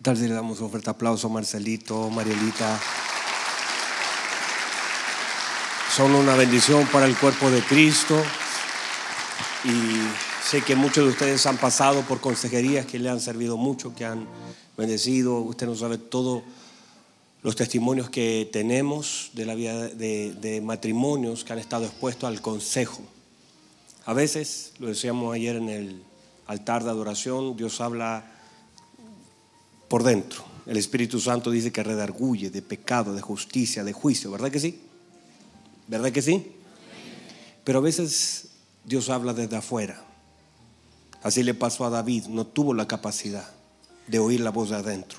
¿Qué tal si le damos un fuerte aplauso a Marcelito, Marielita? Son una bendición para el cuerpo de Cristo y sé que muchos de ustedes han pasado por consejerías que le han servido mucho, que han bendecido. Usted no sabe todos los testimonios que tenemos de la vida de matrimonios que han estado expuestos al consejo. A veces, lo decíamos ayer en el altar de adoración, Dios habla por dentro. El Espíritu Santo dice que redarguye de pecado, de justicia, de juicio, ¿verdad que sí? ¿Verdad que sí? Pero a veces Dios habla desde afuera. Así le pasó a David, no tuvo la capacidad de oír la voz de adentro.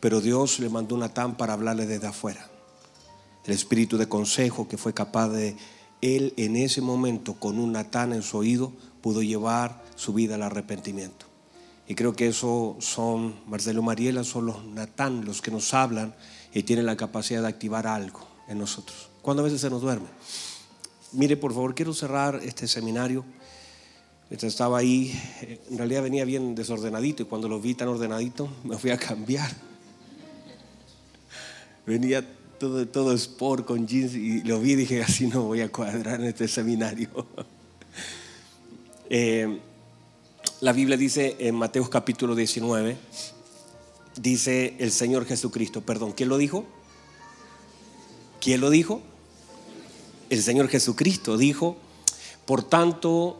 Pero Dios le mandó Natán para hablarle desde afuera. El espíritu de consejo que fue capaz de él en ese momento con un Natán en su oído pudo llevar su vida al arrepentimiento. Y creo que eso son, Marcelo Mariela, son los Natán los que nos hablan y tienen la capacidad de activar algo en nosotros. A veces se nos duerme. Mire, por favor, quiero cerrar este seminario. Estaba ahí, en realidad venía bien desordenadito y cuando lo vi tan ordenadito me fui a cambiar. Venía todo, todo sport con jeans y lo vi y dije, así no voy a cuadrar en este seminario. eh, la Biblia dice en Mateo capítulo 19, dice el Señor Jesucristo, perdón, ¿quién lo dijo? ¿Quién lo dijo? El Señor Jesucristo dijo, por tanto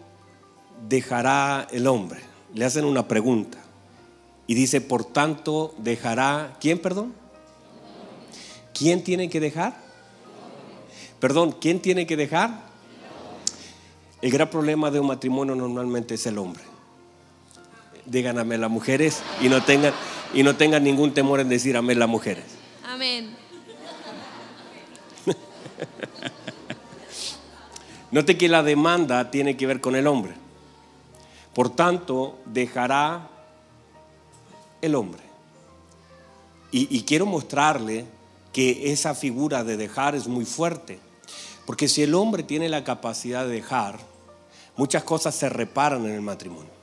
dejará el hombre. Le hacen una pregunta y dice, por tanto dejará, ¿quién, perdón? ¿Quién tiene que dejar? Perdón, ¿quién tiene que dejar? El gran problema de un matrimonio normalmente es el hombre digan amén las mujeres y no tengan, y no tengan ningún temor en decir amén las mujeres. Amén. Note que la demanda tiene que ver con el hombre. Por tanto, dejará el hombre. Y, y, quiero mostrarle que esa figura de dejar es muy fuerte. Porque si el hombre tiene la capacidad de dejar, muchas cosas se reparan en el matrimonio.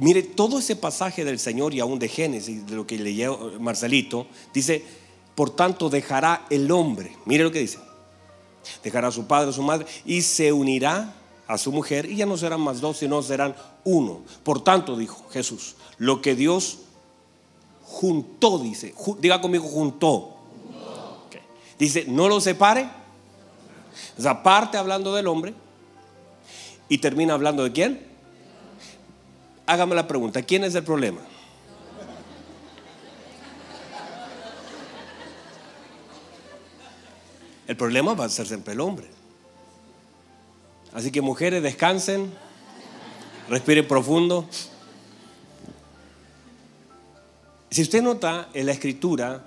Mire, todo ese pasaje del Señor y aún de Génesis, de lo que leyó Marcelito, dice, por tanto dejará el hombre, mire lo que dice, dejará a su padre, a su madre, y se unirá a su mujer, y ya no serán más dos, sino serán uno. Por tanto, dijo Jesús, lo que Dios juntó, dice, diga conmigo, juntó. Dice, no lo separe. O sea, parte hablando del hombre y termina hablando de quién? Hágame la pregunta, ¿quién es el problema? El problema va a ser siempre el hombre. Así que mujeres, descansen, respiren profundo. Si usted nota en la escritura,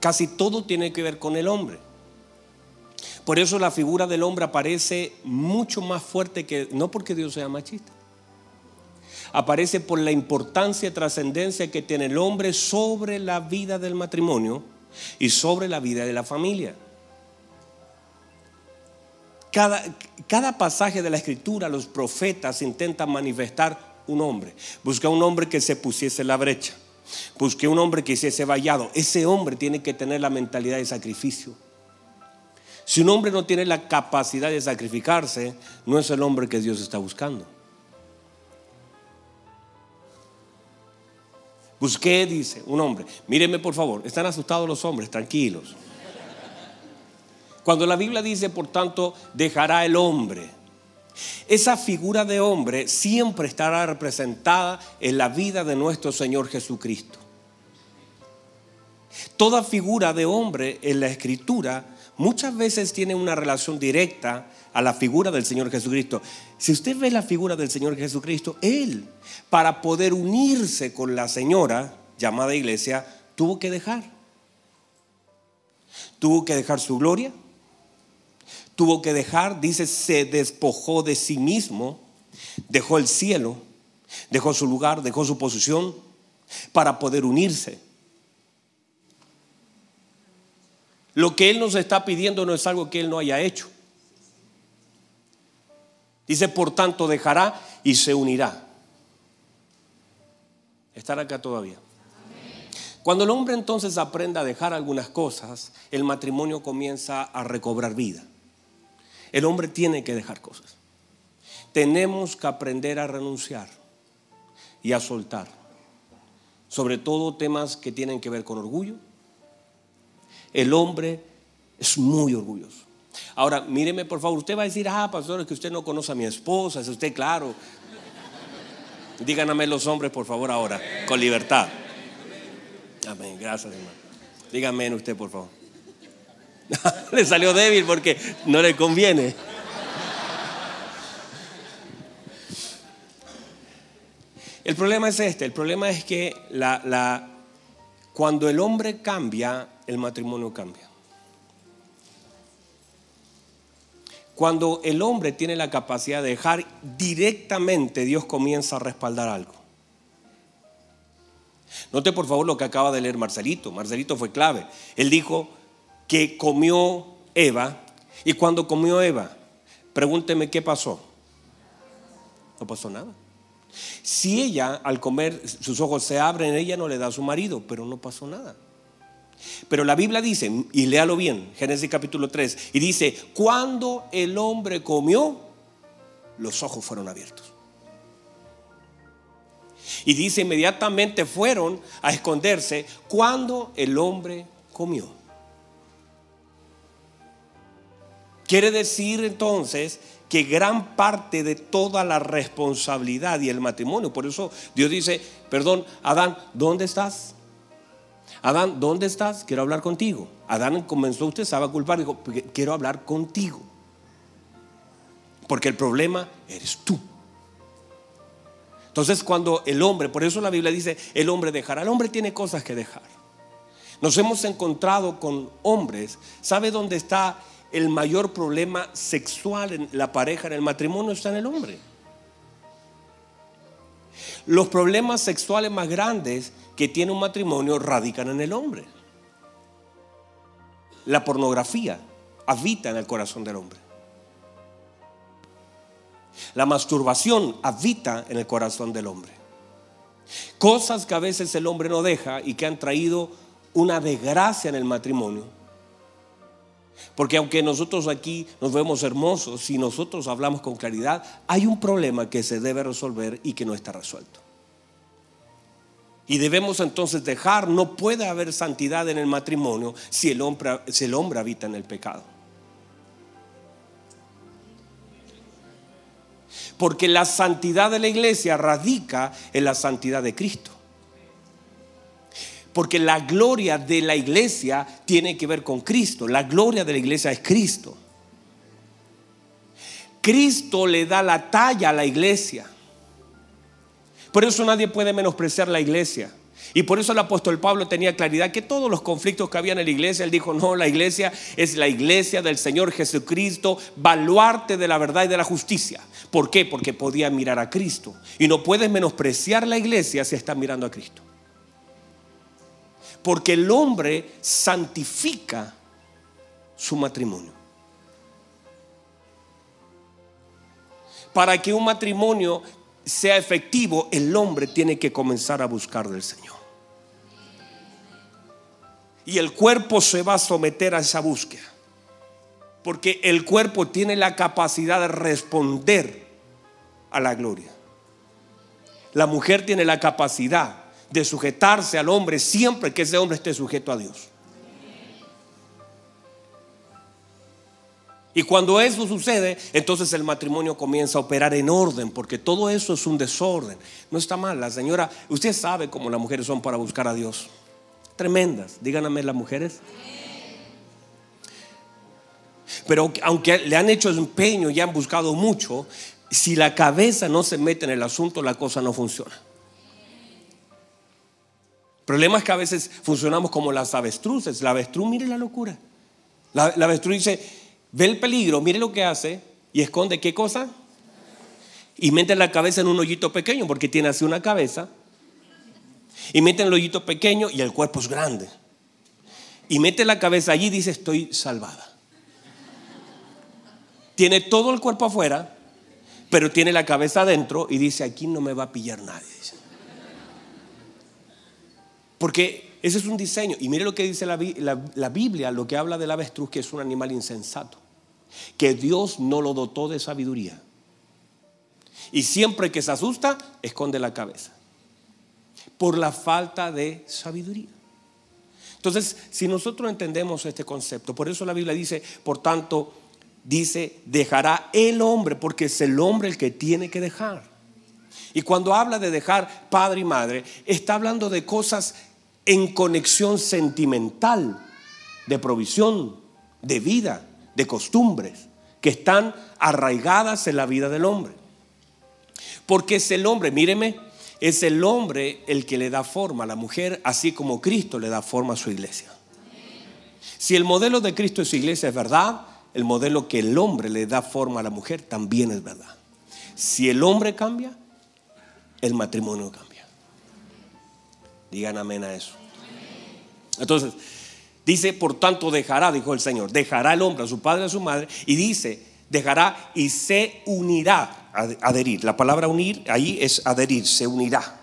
casi todo tiene que ver con el hombre. Por eso la figura del hombre aparece mucho más fuerte que, no porque Dios sea machista, aparece por la importancia y trascendencia que tiene el hombre sobre la vida del matrimonio y sobre la vida de la familia. Cada, cada pasaje de la escritura, los profetas intentan manifestar un hombre. Busca un hombre que se pusiese la brecha. Busque un hombre que hiciese vallado. Ese hombre tiene que tener la mentalidad de sacrificio. Si un hombre no tiene la capacidad de sacrificarse, no es el hombre que Dios está buscando. Busqué, dice un hombre. Míreme por favor, están asustados los hombres, tranquilos. Cuando la Biblia dice, por tanto, dejará el hombre. Esa figura de hombre siempre estará representada en la vida de nuestro Señor Jesucristo. Toda figura de hombre en la escritura muchas veces tiene una relación directa a la figura del Señor Jesucristo. Si usted ve la figura del Señor Jesucristo, Él, para poder unirse con la señora llamada iglesia, tuvo que dejar. Tuvo que dejar su gloria. Tuvo que dejar, dice, se despojó de sí mismo, dejó el cielo, dejó su lugar, dejó su posición para poder unirse. Lo que Él nos está pidiendo no es algo que Él no haya hecho. Dice, por tanto, dejará y se unirá. ¿Están acá todavía? Cuando el hombre entonces aprenda a dejar algunas cosas, el matrimonio comienza a recobrar vida. El hombre tiene que dejar cosas. Tenemos que aprender a renunciar y a soltar. Sobre todo temas que tienen que ver con orgullo. El hombre es muy orgulloso. Ahora, míreme por favor, usted va a decir, ah, pastor, es que usted no conoce a mi esposa, es usted claro. Díganme los hombres, por favor, ahora, con libertad. Amén, gracias, hermano. Díganme usted, por favor. le salió débil porque no le conviene. El problema es este, el problema es que la, cuando el hombre cambia, el matrimonio cambia. Cuando el hombre tiene la capacidad de dejar directamente, Dios comienza a respaldar algo. Note por favor lo que acaba de leer Marcelito. Marcelito fue clave. Él dijo que comió Eva y cuando comió Eva, pregúnteme qué pasó. No pasó nada. Si ella al comer sus ojos se abren, ella no le da a su marido, pero no pasó nada. Pero la Biblia dice, y léalo bien, Génesis capítulo 3, y dice, cuando el hombre comió, los ojos fueron abiertos. Y dice, inmediatamente fueron a esconderse cuando el hombre comió. Quiere decir entonces que gran parte de toda la responsabilidad y el matrimonio, por eso Dios dice, perdón, Adán, ¿dónde estás? Adán, ¿dónde estás? Quiero hablar contigo. Adán comenzó, usted sabe a culpar, dijo, quiero hablar contigo. Porque el problema eres tú. Entonces cuando el hombre, por eso la Biblia dice, el hombre dejará, el hombre tiene cosas que dejar. Nos hemos encontrado con hombres, ¿sabe dónde está el mayor problema sexual en la pareja, en el matrimonio? Está en el hombre. Los problemas sexuales más grandes que tiene un matrimonio radican en el hombre. La pornografía habita en el corazón del hombre. La masturbación habita en el corazón del hombre. Cosas que a veces el hombre no deja y que han traído una desgracia en el matrimonio. Porque aunque nosotros aquí nos vemos hermosos, si nosotros hablamos con claridad, hay un problema que se debe resolver y que no está resuelto. Y debemos entonces dejar, no puede haber santidad en el matrimonio si el hombre, si el hombre habita en el pecado. Porque la santidad de la iglesia radica en la santidad de Cristo. Porque la gloria de la iglesia tiene que ver con Cristo. La gloria de la iglesia es Cristo. Cristo le da la talla a la iglesia. Por eso nadie puede menospreciar la iglesia. Y por eso el apóstol Pablo tenía claridad que todos los conflictos que había en la iglesia, él dijo, no, la iglesia es la iglesia del Señor Jesucristo, baluarte de la verdad y de la justicia. ¿Por qué? Porque podía mirar a Cristo. Y no puedes menospreciar la iglesia si está mirando a Cristo. Porque el hombre santifica su matrimonio. Para que un matrimonio sea efectivo, el hombre tiene que comenzar a buscar del Señor. Y el cuerpo se va a someter a esa búsqueda. Porque el cuerpo tiene la capacidad de responder a la gloria. La mujer tiene la capacidad de sujetarse al hombre siempre que ese hombre esté sujeto a Dios. Y cuando eso sucede, entonces el matrimonio comienza a operar en orden, porque todo eso es un desorden. No está mal, la señora, usted sabe cómo las mujeres son para buscar a Dios. Tremendas, díganme las mujeres. Pero aunque le han hecho empeño y han buscado mucho, si la cabeza no se mete en el asunto, la cosa no funciona. El problema es que a veces funcionamos como las avestruces. La avestruz, mire la locura. La, avestruz dice, ve el peligro, mire lo que hace y esconde qué cosa. Y mete la cabeza en un hoyito pequeño porque tiene así una cabeza. Y mete el hoyito pequeño y el cuerpo es grande. Y mete la cabeza allí y dice, estoy salvada. Tiene todo el cuerpo afuera, pero tiene la cabeza adentro y dice, aquí no me va a pillar nadie. Porque ese es un diseño. Y mire lo que dice la, la Biblia, lo que habla del avestruz, que es un animal insensato. Que Dios no lo dotó de sabiduría. Y siempre que se asusta, esconde la cabeza. Por la falta de sabiduría. Entonces, si nosotros entendemos este concepto, por eso la Biblia dice, por tanto, dice, dejará el hombre, porque es el hombre el que tiene que dejar. Y cuando habla de dejar padre y madre, está hablando de cosas en conexión sentimental, de provisión, de vida, de costumbres, que están arraigadas en la vida del hombre. Porque es el hombre, míreme, es el hombre el que le da forma a la mujer, así como Cristo le da forma a su iglesia. Si el modelo de Cristo en su iglesia es verdad, el modelo que el hombre le da forma a la mujer también es verdad. Si el hombre cambia, el matrimonio cambia. Digan amén a eso. Entonces, dice, por tanto dejará, dijo el Señor, dejará el hombre a su padre a su madre, y dice, dejará y se unirá adherir. La palabra unir ahí es adherir, se unirá.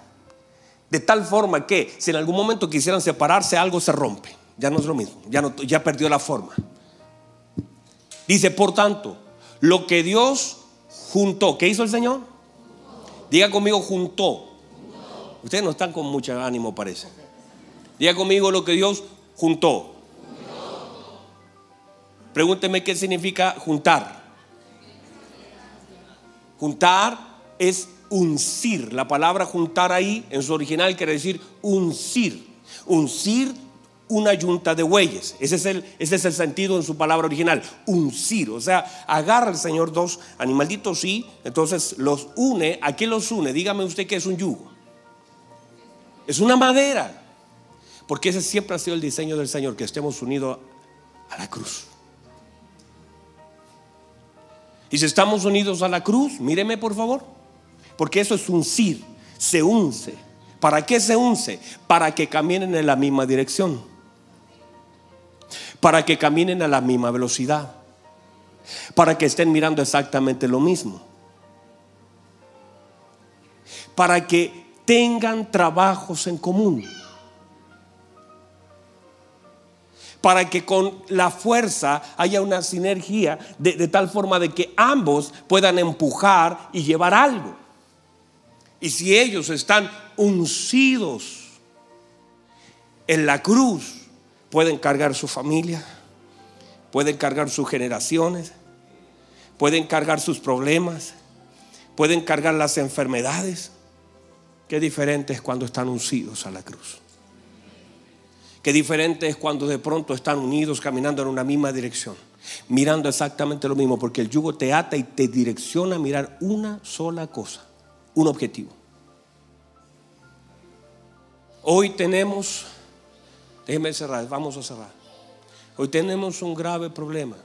De tal forma que si en algún momento quisieran separarse, algo se rompe. Ya no es lo mismo, ya, no, ya perdió la forma. Dice, por tanto, lo que Dios juntó, ¿qué hizo el Señor? Diga conmigo, juntó. Ustedes no están con mucho ánimo, parece. Diga conmigo lo que Dios juntó. Pregúnteme qué significa juntar. Juntar es uncir. La palabra juntar ahí en su original quiere decir uncir. Uncir una yunta de bueyes. Ese es, el, ese es el sentido en su palabra original. Uncir. O sea, agarra el Señor dos animalitos, sí. Entonces los une. ¿A qué los une? Dígame usted que es un yugo. Es una madera. Porque ese siempre ha sido el diseño del Señor, que estemos unidos a la cruz. Y si estamos unidos a la cruz, míreme por favor, porque eso es uncir, se unce. ¿Para qué se unce? Para que caminen en la misma dirección, para que caminen a la misma velocidad, para que estén mirando exactamente lo mismo, para que tengan trabajos en común. para que con la fuerza haya una sinergia de, tal forma de que ambos puedan empujar y llevar algo. Y si ellos están uncidos en la cruz, pueden cargar su familia, pueden cargar sus generaciones, pueden cargar sus problemas, pueden cargar las enfermedades. Qué diferente es cuando están uncidos a la cruz. Qué diferente es cuando de pronto están unidos caminando en una misma dirección, mirando exactamente lo mismo, porque el yugo te ata y te direcciona a mirar una sola cosa, un objetivo. Hoy tenemos, déjenme cerrar, vamos a cerrar. Hoy tenemos un grave problema.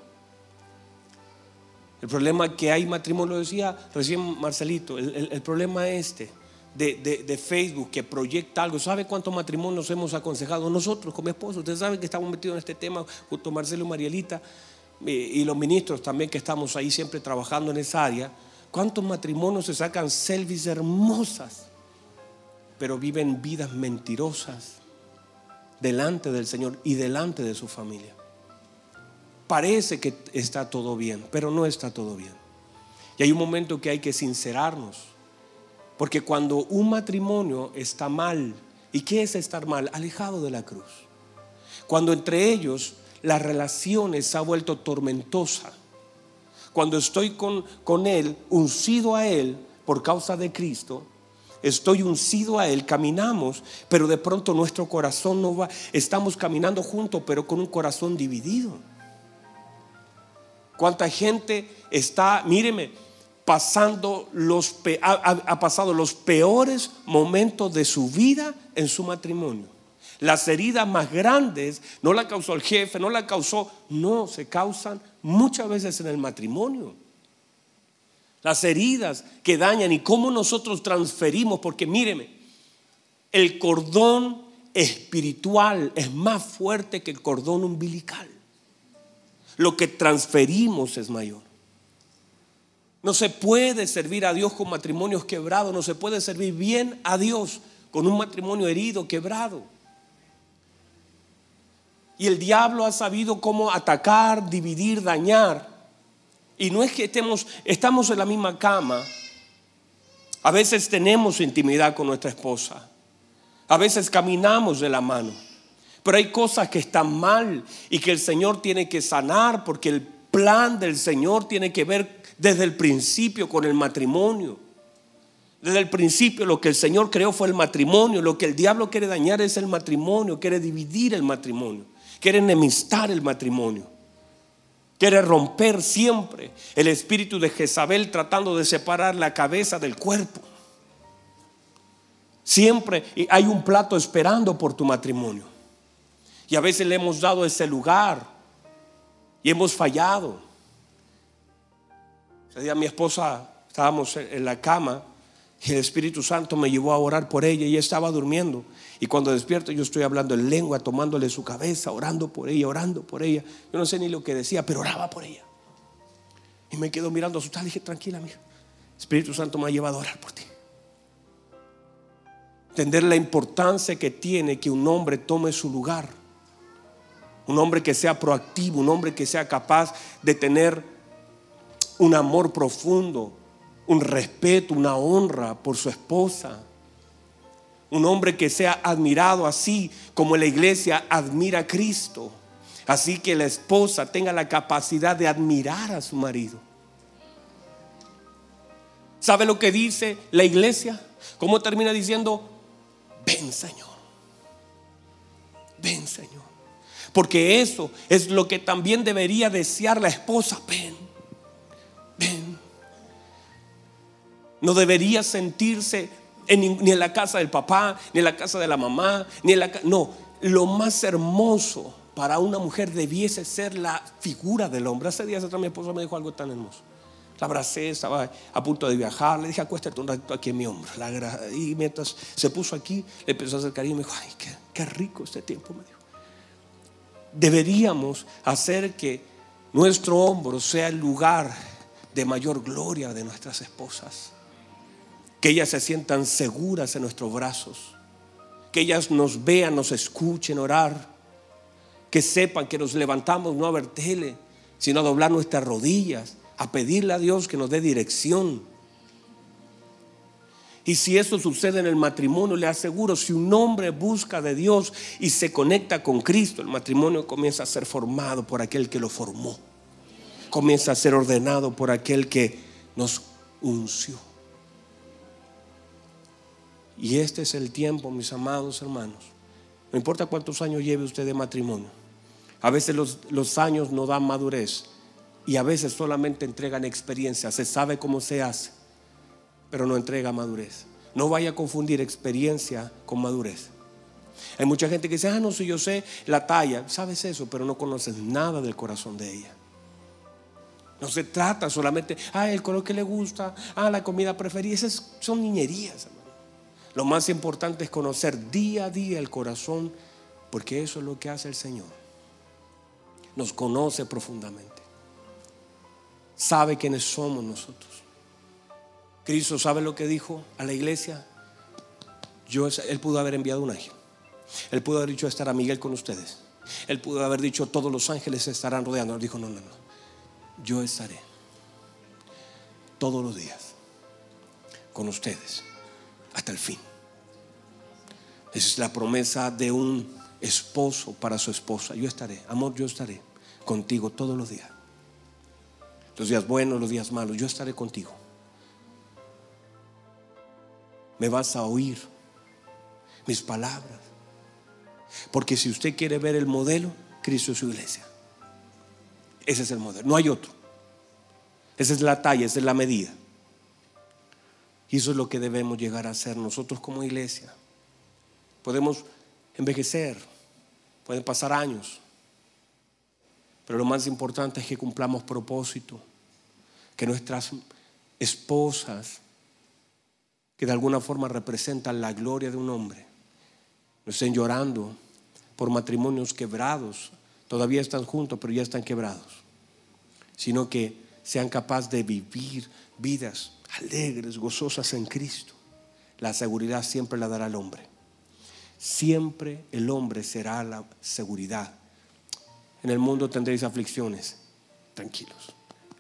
El problema que hay matrimonio, lo decía recién Marcelito, el, el problema este de, Facebook que proyecta algo. ¿Sabe cuántos matrimonios hemos aconsejado nosotros con mi esposo? Ustedes saben que estamos metidos en este tema junto a Marcelo y Marielita eh, y los ministros también que estamos ahí siempre trabajando en esa área. ¿Cuántos matrimonios se sacan selfies hermosas, pero viven vidas mentirosas delante del Señor y delante de su familia? Parece que está todo bien, pero no está todo bien. Y hay un momento que hay que sincerarnos porque cuando un matrimonio está mal, ¿y qué es estar mal? Alejado de la cruz. Cuando entre ellos las relaciones se ha vuelto tormentosa. Cuando estoy con, con Él, uncido a Él por causa de Cristo, estoy uncido a Él, caminamos, pero de pronto nuestro corazón no va, estamos caminando juntos, pero con un corazón dividido. ¿Cuánta gente está, míreme, pasando los, ha, pasado los peores momentos de su vida en su matrimonio. Las heridas más grandes no la causó el jefe, no la causó, no, se causan muchas veces en el matrimonio. Las heridas que dañan y cómo nosotros transferimos, porque míreme, el cordón espiritual es más fuerte que el cordón umbilical. Lo que transferimos es mayor. No se puede servir a Dios con matrimonios quebrados, no se puede servir bien a Dios con un matrimonio herido, quebrado. Y el diablo ha sabido cómo atacar, dividir, dañar. Y no es que estemos, estamos en la misma cama. A veces tenemos intimidad con nuestra esposa. A veces caminamos de la mano. Pero hay cosas que están mal y que el Señor tiene que sanar porque el plan del Señor tiene que ver desde el principio con el matrimonio. Desde el principio lo que el Señor creó fue el matrimonio. Lo que el diablo quiere dañar es el matrimonio, quiere dividir el matrimonio, quiere enemistar el matrimonio. Quiere romper siempre el espíritu de Jezabel tratando de separar la cabeza del cuerpo. Siempre hay un plato esperando por tu matrimonio. Y a veces le hemos dado ese lugar y hemos fallado. Ese día mi esposa estábamos en la cama y el Espíritu Santo me llevó a orar por ella y ella estaba durmiendo. Y cuando despierto yo estoy hablando en lengua, tomándole su cabeza, orando por ella, orando por ella. Yo no sé ni lo que decía, pero oraba por ella. Y me quedo mirando asustada. Dije, tranquila, mija. Espíritu Santo me ha llevado a orar por ti. Entender la importancia que tiene que un hombre tome su lugar un hombre que sea proactivo, un hombre que sea capaz de tener un amor profundo, un respeto, una honra por su esposa. Un hombre que sea admirado así como la iglesia admira a Cristo. Así que la esposa tenga la capacidad de admirar a su marido. ¿Sabe lo que dice la iglesia? ¿Cómo termina diciendo? Ven Señor. Ven Señor. Porque eso es lo que también debería desear la esposa. Ven. No debería sentirse ni en la casa del papá, ni en la casa de la mamá, ni en la No, lo más hermoso para una mujer debiese ser la figura del hombre. Hace días atrás mi esposa me dijo algo tan hermoso. La abracé, estaba a punto de viajar, le dije acuéstate un ratito aquí en mi hombro. y mientras se puso aquí, le empezó a hacer cariño y me dijo, ay, qué, qué rico este tiempo, me dijo deberíamos hacer que nuestro hombro sea el lugar de mayor gloria de nuestras esposas. Que ellas se sientan seguras en nuestros brazos. Que ellas nos vean, nos escuchen orar. Que sepan que nos levantamos no a ver tele, sino a doblar nuestras rodillas, a pedirle a Dios que nos dé dirección y si eso sucede en el matrimonio, le aseguro, si un hombre busca de Dios y se conecta con Cristo, el matrimonio comienza a ser formado por aquel que lo formó. Comienza a ser ordenado por aquel que nos unció. Y este es el tiempo, mis amados hermanos. No importa cuántos años lleve usted de matrimonio. A veces los, los años no dan madurez y a veces solamente entregan experiencia. Se sabe cómo se hace pero no entrega madurez. No vaya a confundir experiencia con madurez. Hay mucha gente que dice, ah, no, si yo sé la talla, sabes eso, pero no conoces nada del corazón de ella. No se trata solamente, ah, el color que le gusta, ah, la comida preferida, esas son niñerías. Lo más importante es conocer día a día el corazón, porque eso es lo que hace el Señor. Nos conoce profundamente. Sabe quiénes somos nosotros. Cristo sabe lo que dijo a la iglesia. Yo, él pudo haber enviado un ángel. Él pudo haber dicho estar a Miguel con ustedes. Él pudo haber dicho todos los ángeles estarán rodeando. Él dijo no, no, no. Yo estaré todos los días con ustedes hasta el fin. Esa es la promesa de un esposo para su esposa. Yo estaré, amor, yo estaré contigo todos los días. Los días buenos, los días malos, yo estaré contigo me vas a oír mis palabras. Porque si usted quiere ver el modelo, Cristo es su iglesia. Ese es el modelo, no hay otro. Esa es la talla, esa es la medida. Y eso es lo que debemos llegar a hacer nosotros como iglesia. Podemos envejecer, pueden pasar años, pero lo más importante es que cumplamos propósito, que nuestras esposas que de alguna forma representan la gloria de un hombre, no estén llorando por matrimonios quebrados, todavía están juntos, pero ya están quebrados, sino que sean capaces de vivir vidas alegres, gozosas en Cristo. La seguridad siempre la dará el hombre. Siempre el hombre será la seguridad En el mundo tendréis aflicciones. Tranquilos,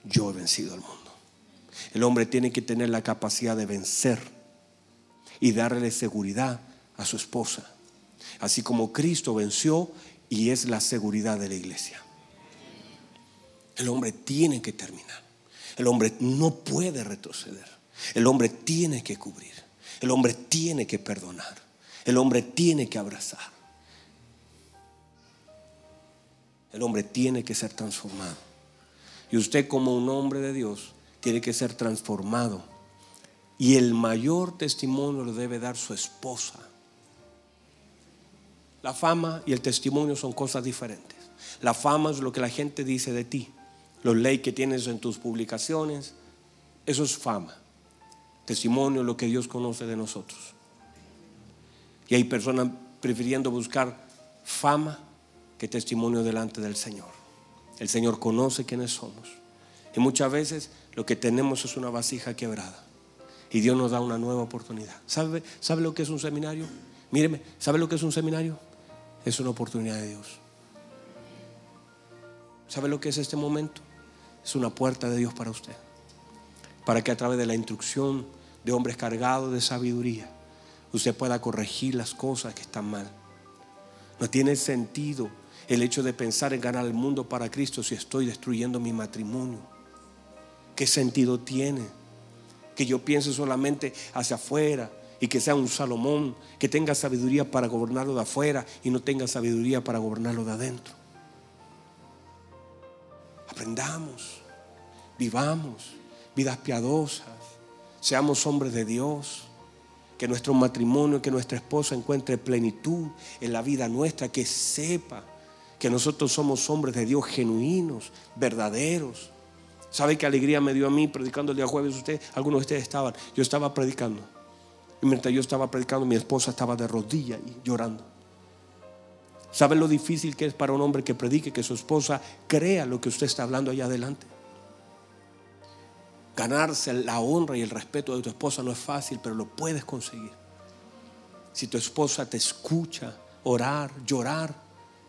yo he vencido al mundo. El hombre tiene que tener la capacidad de vencer y darle seguridad a su esposa. Así como Cristo venció y es la seguridad de la iglesia. El hombre tiene que terminar. El hombre no puede retroceder. El hombre tiene que cubrir. El hombre tiene que perdonar. El hombre tiene que abrazar. El hombre tiene que ser transformado. Y usted como un hombre de Dios tiene que ser transformado. Y el mayor testimonio lo debe dar su esposa. La fama y el testimonio son cosas diferentes. La fama es lo que la gente dice de ti. Los leyes que tienes en tus publicaciones, eso es fama. Testimonio es lo que Dios conoce de nosotros. Y hay personas prefiriendo buscar fama que testimonio delante del Señor. El Señor conoce quiénes somos. Y muchas veces lo que tenemos es una vasija quebrada. Y Dios nos da una nueva oportunidad. ¿Sabe, ¿Sabe lo que es un seminario? Míreme, ¿sabe lo que es un seminario? Es una oportunidad de Dios. ¿Sabe lo que es este momento? Es una puerta de Dios para usted. Para que a través de la instrucción de hombres cargados de sabiduría, usted pueda corregir las cosas que están mal. No tiene sentido el hecho de pensar en ganar el mundo para Cristo si estoy destruyendo mi matrimonio? ¿Qué sentido tiene? Que yo piense solamente hacia afuera y que sea un Salomón que tenga sabiduría para gobernarlo de afuera y no tenga sabiduría para gobernarlo de adentro. Aprendamos, vivamos vidas piadosas, seamos hombres de Dios que nuestro matrimonio, que nuestra esposa encuentre plenitud en la vida nuestra, que sepa que nosotros somos hombres de Dios genuinos, verdaderos. ¿Sabe qué alegría me dio a mí predicando el día jueves? Usted, algunos de ustedes estaban. Yo estaba predicando. Y mientras yo estaba predicando, mi esposa estaba de rodillas y llorando. ¿Sabe lo difícil que es para un hombre que predique que su esposa crea lo que usted está hablando allá adelante? Ganarse la honra y el respeto de tu esposa no es fácil, pero lo puedes conseguir. Si tu esposa te escucha orar, llorar,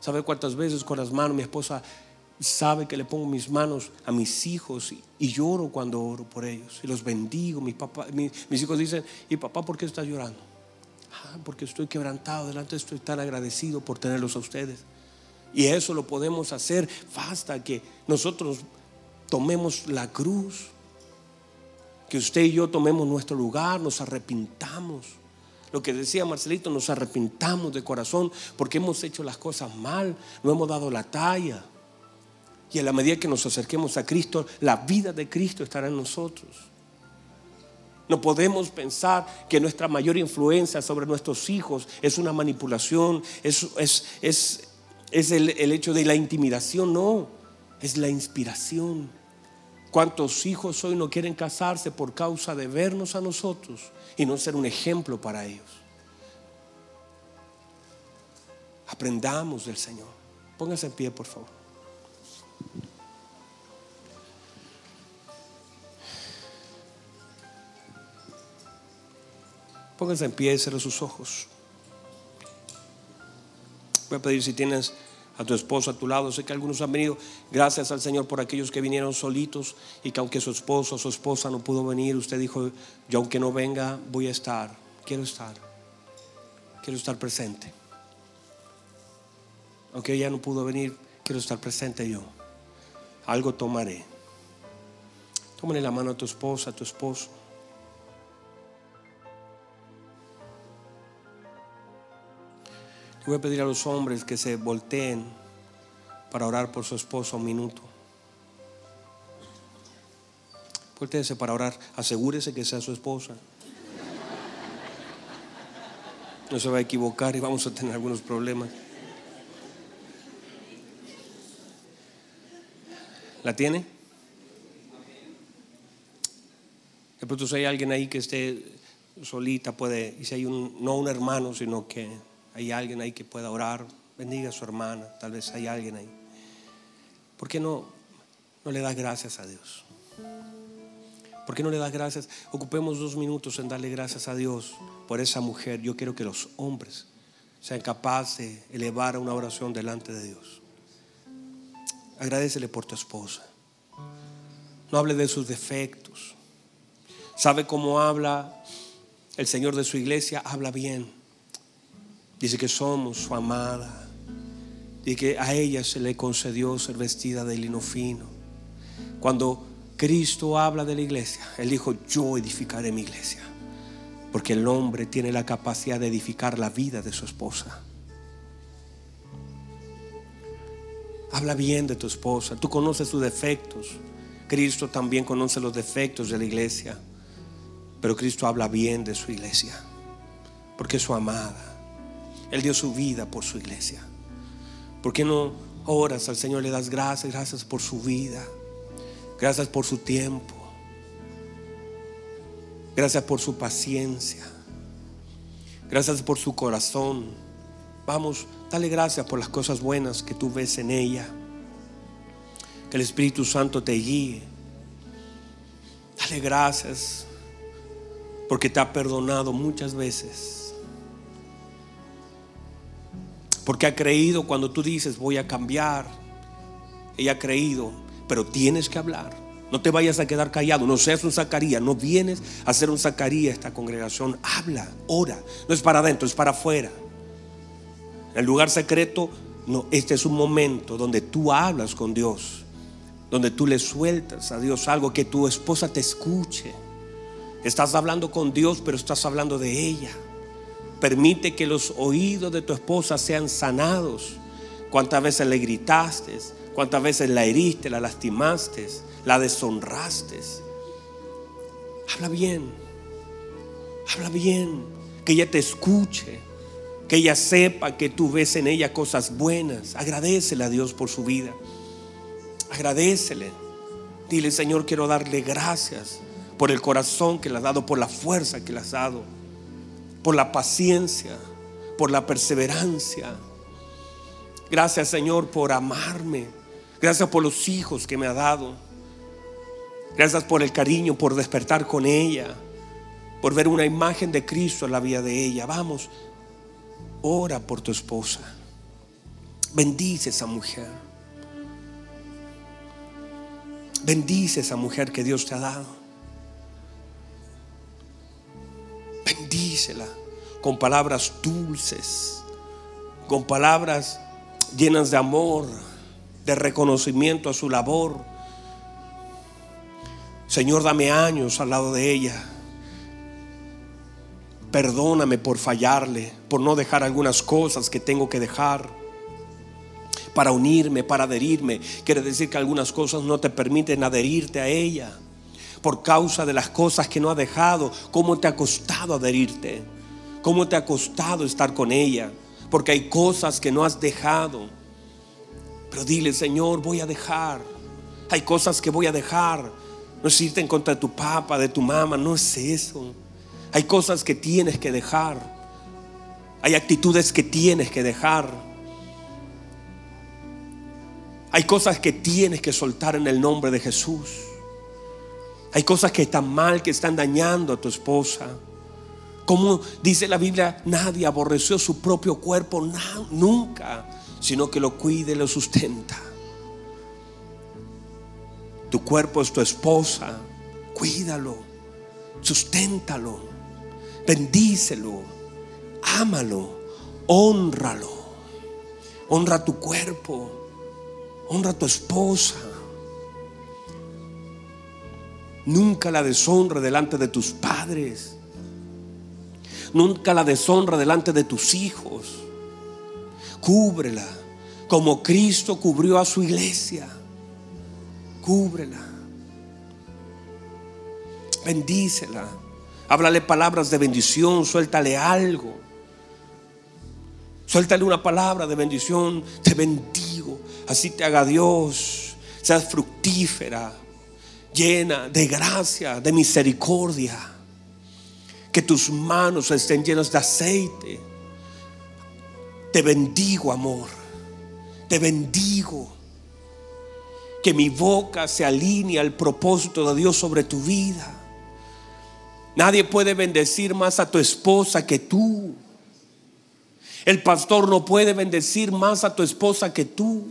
¿Sabe cuántas veces con las manos mi esposa sabe que le pongo mis manos a mis hijos y, lloro cuando oro por ellos y los bendigo? Mis hijos dicen, ¿y papá por qué estás llorando? Ah, porque estoy quebrantado delante, estoy tan agradecido por tenerlos a ustedes. Y eso lo podemos hacer basta que nosotros tomemos la cruz, que usted y yo tomemos nuestro lugar, nos arrepintamos lo que decía Marcelito, nos arrepintamos de corazón porque hemos hecho las cosas mal, no hemos dado la talla. Y a la medida que nos acerquemos a Cristo, la vida de Cristo estará en nosotros. No podemos pensar que nuestra mayor influencia sobre nuestros hijos es una manipulación, es, el, el hecho de la intimidación, no, es la inspiración. ¿Cuántos hijos hoy no quieren casarse por causa de vernos a nosotros y no ser un ejemplo para ellos? Aprendamos del Señor. Póngase en pie, por favor. Póngase en pie y cierre sus ojos. Voy a pedir si tienes a tu esposo a tu lado. Sé que algunos han venido. Gracias al Señor por aquellos que vinieron solitos y que aunque su esposo o su esposa no pudo venir, usted dijo, yo aunque no venga, voy a estar. Quiero estar. Quiero estar presente. Aunque ella no pudo venir, quiero estar presente yo. Algo tomaré. Tómale la mano a tu esposa, a tu esposo. Voy a pedir a los hombres que se volteen para orar por su esposo un minuto. Voltéese para orar. Asegúrese que sea su esposa. No se va a equivocar y vamos a tener algunos problemas. ¿La tiene? De pronto si hay alguien ahí que esté solita, puede, y si hay un, no un hermano, sino que hay alguien ahí que pueda orar, bendiga a su hermana, tal vez hay alguien ahí. ¿Por qué no, no le das gracias a Dios? ¿Por qué no le das gracias? Ocupemos dos minutos en darle gracias a Dios por esa mujer. Yo quiero que los hombres sean capaces de elevar una oración delante de Dios. Agradecele por tu esposa. No hable de sus defectos. ¿Sabe cómo habla el Señor de su iglesia? Habla bien. Dice que somos su amada. Dice que a ella se le concedió ser vestida de lino fino. Cuando Cristo habla de la iglesia, Él dijo, yo edificaré mi iglesia. Porque el hombre tiene la capacidad de edificar la vida de su esposa. Habla bien de tu esposa. Tú conoces sus defectos. Cristo también conoce los defectos de la iglesia. Pero Cristo habla bien de su iglesia. Porque es su amada. Él dio su vida por su iglesia. ¿Por qué no oras al Señor? Le das gracias, gracias por su vida. Gracias por su tiempo. Gracias por su paciencia. Gracias por su corazón. Vamos, dale gracias por las cosas buenas que tú ves en ella. Que el Espíritu Santo te guíe. Dale gracias porque te ha perdonado muchas veces. Porque ha creído cuando tú dices voy a cambiar. Ella ha creído, pero tienes que hablar. No te vayas a quedar callado, no seas un Zacarías, no vienes a ser un Zacarías esta congregación. Habla, ora. No es para adentro, es para afuera. El lugar secreto, no, este es un momento donde tú hablas con Dios, donde tú le sueltas a Dios algo que tu esposa te escuche. Estás hablando con Dios, pero estás hablando de ella. Permite que los oídos de tu esposa sean sanados. ¿Cuántas veces le gritaste? ¿Cuántas veces la heriste, la lastimaste? la deshonraste. Habla bien, habla bien, que ella te escuche, que ella sepa que tú ves en ella cosas buenas. Agradecele a Dios por su vida. Agradecele. Dile, Señor, quiero darle gracias por el corazón que le has dado, por la fuerza que le has dado, por la paciencia, por la perseverancia. Gracias, Señor, por amarme. Gracias por los hijos que me ha dado. Gracias por el cariño, por despertar con ella, por ver una imagen de Cristo en la vida de ella. Vamos, ora por tu esposa. Bendice esa mujer. Bendice esa mujer que Dios te ha dado. Bendícela con palabras dulces, con palabras llenas de amor, de reconocimiento a su labor Señor, dame años al lado de ella. Perdóname por fallarle, por no dejar algunas cosas que tengo que dejar. Para unirme, para adherirme. Quiere decir que algunas cosas no te permiten adherirte a ella. Por causa de las cosas que no ha dejado. ¿Cómo te ha costado adherirte? ¿Cómo te ha costado estar con ella? Porque hay cosas que no has dejado. Pero dile, Señor, voy a dejar. Hay cosas que voy a dejar no es irte en contra de tu papá, de tu mamá, no es eso. Hay cosas que tienes que dejar. Hay actitudes que tienes que dejar. Hay cosas que tienes que soltar en el nombre de Jesús. Hay cosas que están mal, que están dañando a tu esposa. Como dice la Biblia, nadie aborreció su propio cuerpo nunca, sino que lo cuide y lo sustenta. Tu cuerpo es tu esposa. Cuídalo, susténtalo, bendícelo, ámalo, honralo. Honra tu cuerpo, honra tu esposa. Nunca la deshonra delante de tus padres. Nunca la deshonra delante de tus hijos. Cúbrela como Cristo cubrió a su iglesia. Cúbrela. Bendícela. Háblale palabras de bendición. Suéltale algo. Suéltale una palabra de bendición. Te bendigo. Así te haga Dios. Seas fructífera. Llena de gracia, de misericordia. Que tus manos estén llenas de aceite. Te bendigo, amor. Te bendigo que mi boca se alinee al propósito de Dios sobre tu vida. Nadie puede bendecir más a tu esposa que tú. El pastor no puede bendecir más a tu esposa que tú.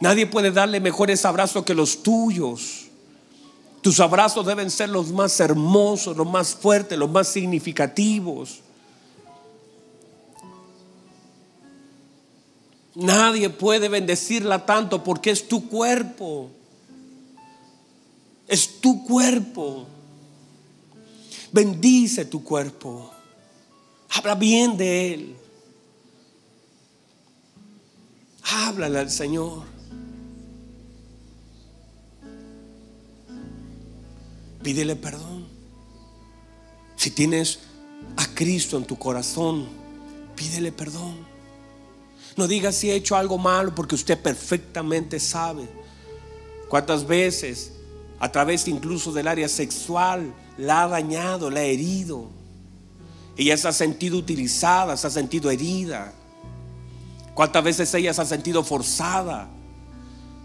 Nadie puede darle mejores abrazos que los tuyos. Tus abrazos deben ser los más hermosos, los más fuertes, los más significativos. Nadie puede bendecirla tanto porque es tu cuerpo. Es tu cuerpo. Bendice tu cuerpo. Habla bien de Él. Háblale al Señor. Pídele perdón. Si tienes a Cristo en tu corazón, pídele perdón. No digas si he hecho algo malo porque usted perfectamente sabe cuántas veces a través incluso del área sexual la ha dañado, la ha herido. Ella se ha sentido utilizada, se ha sentido herida. ¿Cuántas veces ella se ha sentido forzada?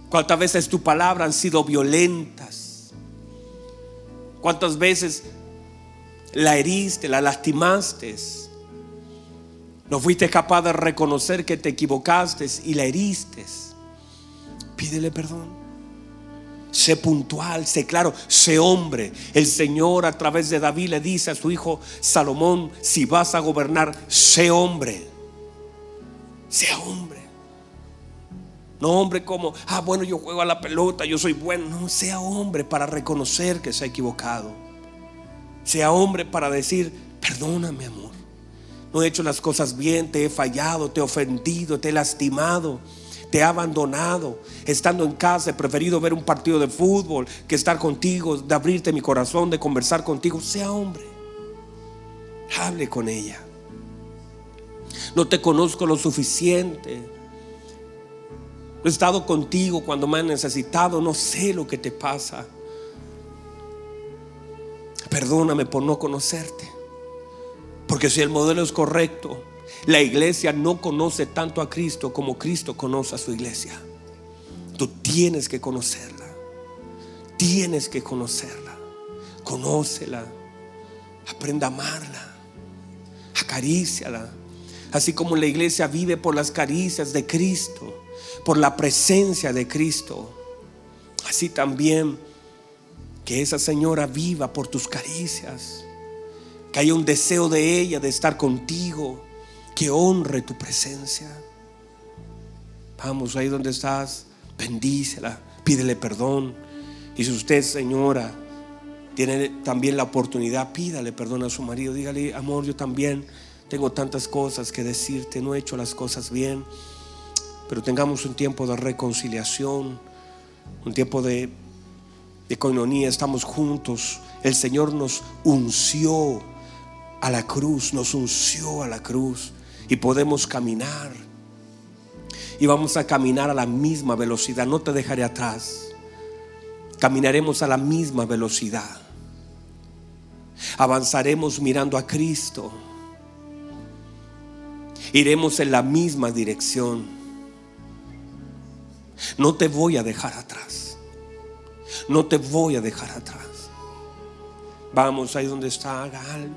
¿Cuántas veces tu palabra han sido violentas? ¿Cuántas veces la heriste, la lastimaste? No fuiste capaz de reconocer que te equivocaste y la heriste. Pídele perdón. Sé puntual, sé claro, sé hombre. El Señor a través de David le dice a su hijo Salomón, si vas a gobernar, sé hombre. Sea hombre. No hombre como, ah, bueno, yo juego a la pelota, yo soy bueno. No, sea hombre para reconocer que se ha equivocado. Sea hombre para decir, perdóname, amor. No he hecho las cosas bien, te he fallado, te he ofendido, te he lastimado te ha abandonado. Estando en casa he preferido ver un partido de fútbol que estar contigo, de abrirte mi corazón, de conversar contigo. Sea hombre. Hable con ella. No te conozco lo suficiente. he estado contigo cuando me han necesitado. No sé lo que te pasa. Perdóname por no conocerte. Porque si el modelo es correcto, la iglesia no conoce tanto a Cristo como Cristo conoce a su iglesia. Tú tienes que conocerla. Tienes que conocerla. Conócela. Aprenda a amarla. Acaríciala. Así como la iglesia vive por las caricias de Cristo, por la presencia de Cristo. Así también que esa señora viva por tus caricias. Que haya un deseo de ella de estar contigo que honre tu presencia. Vamos, ahí donde estás, bendícela, pídele perdón. Y si usted, señora, tiene también la oportunidad, pídale perdón a su marido. Dígale, amor, yo también tengo tantas cosas que decirte, no he hecho las cosas bien. Pero tengamos un tiempo de reconciliación, un tiempo de, de coinonía, estamos juntos. El Señor nos unció a la cruz, nos unció a la cruz y podemos caminar. Y vamos a caminar a la misma velocidad. No te dejaré atrás. Caminaremos a la misma velocidad. Avanzaremos mirando a Cristo. Iremos en la misma dirección. No te voy a dejar atrás. No te voy a dejar atrás. Vamos ahí donde está, Gal.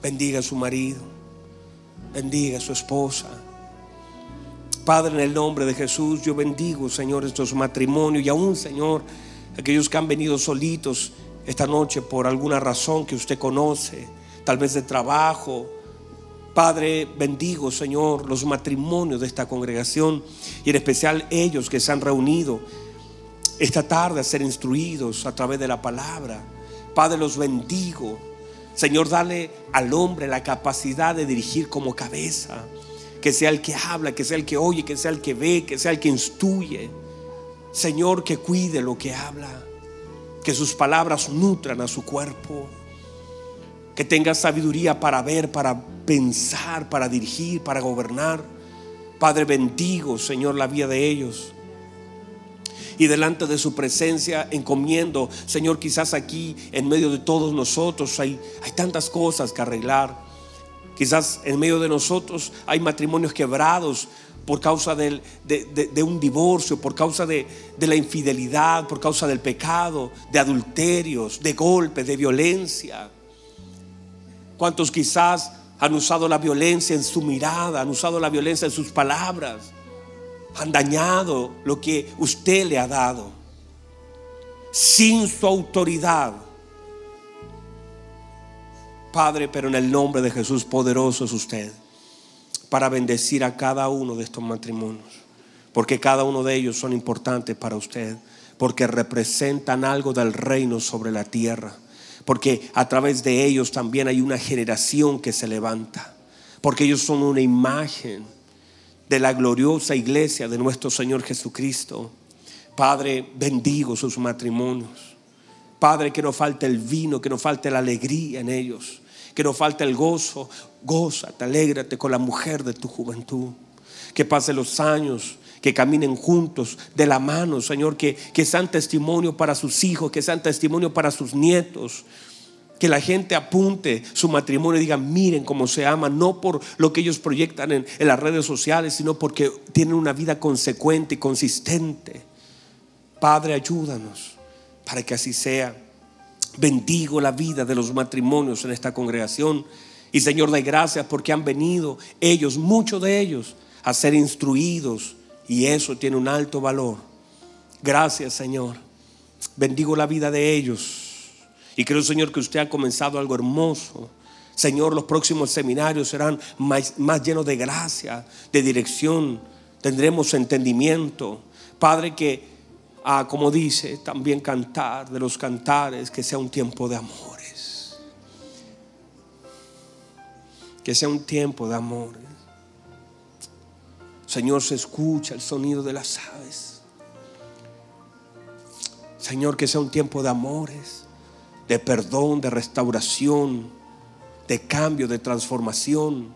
Bendiga a su marido bendiga a su esposa. Padre, en el nombre de Jesús, yo bendigo, Señor, estos matrimonios y aún, Señor, aquellos que han venido solitos esta noche por alguna razón que usted conoce, tal vez de trabajo. Padre, bendigo, Señor, los matrimonios de esta congregación y en especial ellos que se han reunido esta tarde a ser instruidos a través de la palabra. Padre, los bendigo. Señor, dale al hombre la capacidad de dirigir como cabeza. Que sea el que habla, que sea el que oye, que sea el que ve, que sea el que instruye. Señor, que cuide lo que habla. Que sus palabras nutran a su cuerpo. Que tenga sabiduría para ver, para pensar, para dirigir, para gobernar. Padre, bendigo, Señor, la vida de ellos y delante de su presencia encomiendo, Señor, quizás aquí en medio de todos nosotros hay, hay tantas cosas que arreglar. Quizás en medio de nosotros hay matrimonios quebrados por causa de, un divorcio, por causa de, de la infidelidad, por causa del pecado, de adulterios, de golpes, de violencia. ¿Cuántos quizás han usado la violencia en su mirada, han usado la violencia en sus palabras? Han dañado lo que usted le ha dado. Sin su autoridad. Padre, pero en el nombre de Jesús poderoso es usted para bendecir a cada uno de estos matrimonios. Porque cada uno de ellos son importantes para usted. Porque representan algo del reino sobre la tierra. Porque a través de ellos también hay una generación que se levanta. Porque ellos son una imagen de la gloriosa iglesia de nuestro Señor Jesucristo. Padre, bendigo sus matrimonios. Padre, que no falte el vino, que no falte la alegría en ellos, que no falte el gozo. Gózate, alégrate con la mujer de tu juventud. Que pase los años, que caminen juntos de la mano, Señor, que, que sean testimonio para sus hijos, que sean testimonio para sus nietos. Que la gente apunte su matrimonio y diga, miren cómo se aman, no por lo que ellos proyectan en, en las redes sociales, sino porque tienen una vida consecuente y consistente. Padre, ayúdanos para que así sea. Bendigo la vida de los matrimonios en esta congregación. Y Señor, de gracias porque han venido ellos, muchos de ellos, a ser instruidos. Y eso tiene un alto valor. Gracias, Señor. Bendigo la vida de ellos. Y creo, Señor, que usted ha comenzado algo hermoso. Señor, los próximos seminarios serán más, llenos de gracia, de dirección. Tendremos entendimiento. Padre, que, ah, como dice, también cantar de los cantares, que sea un tiempo de amores. Que sea un tiempo de amores. Señor, se escucha el sonido de las aves. Señor, que sea un tiempo de amores de perdón, de restauración, de cambio, de transformación.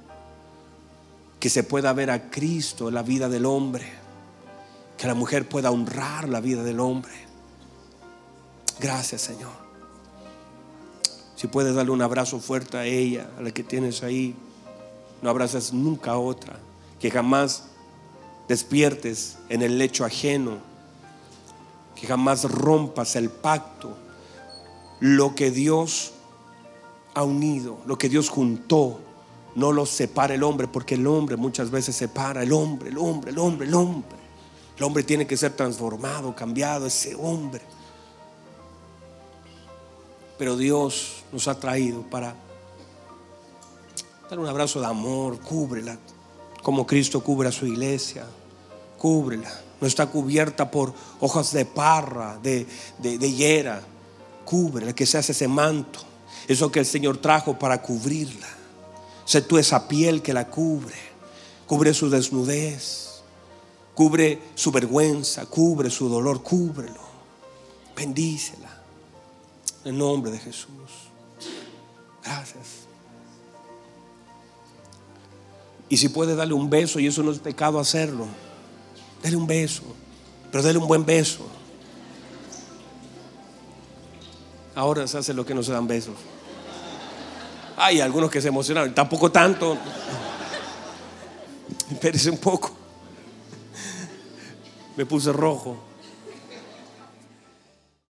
Que se pueda ver a Cristo en la vida del hombre. Que la mujer pueda honrar la vida del hombre. Gracias, Señor. Si puedes darle un abrazo fuerte a ella, a la que tienes ahí, no abrazas nunca a otra. Que jamás despiertes en el lecho ajeno. Que jamás rompas el pacto lo que Dios ha unido, lo que Dios juntó, no lo separa el hombre, porque el hombre muchas veces separa el hombre, el hombre, el hombre, el hombre. El hombre tiene que ser transformado, cambiado, ese hombre. Pero Dios nos ha traído para dar un abrazo de amor, cúbrela, como Cristo cubre a su iglesia, cúbrela. No está cubierta por hojas de parra, de, de, cubre, que se hace ese manto, eso que el Señor trajo para cubrirla. Sé tú esa piel que la cubre, cubre su desnudez, cubre su vergüenza, cubre su dolor, cúbrelo. Bendícela. En nombre de Jesús. Gracias. Y si puede darle un beso, y eso no es pecado hacerlo, dale un beso, pero dale un buen beso. Ahora se hace lo que no se dan besos. Hay algunos que se emocionaron, tampoco tanto. Espérese un poco. Me puse rojo.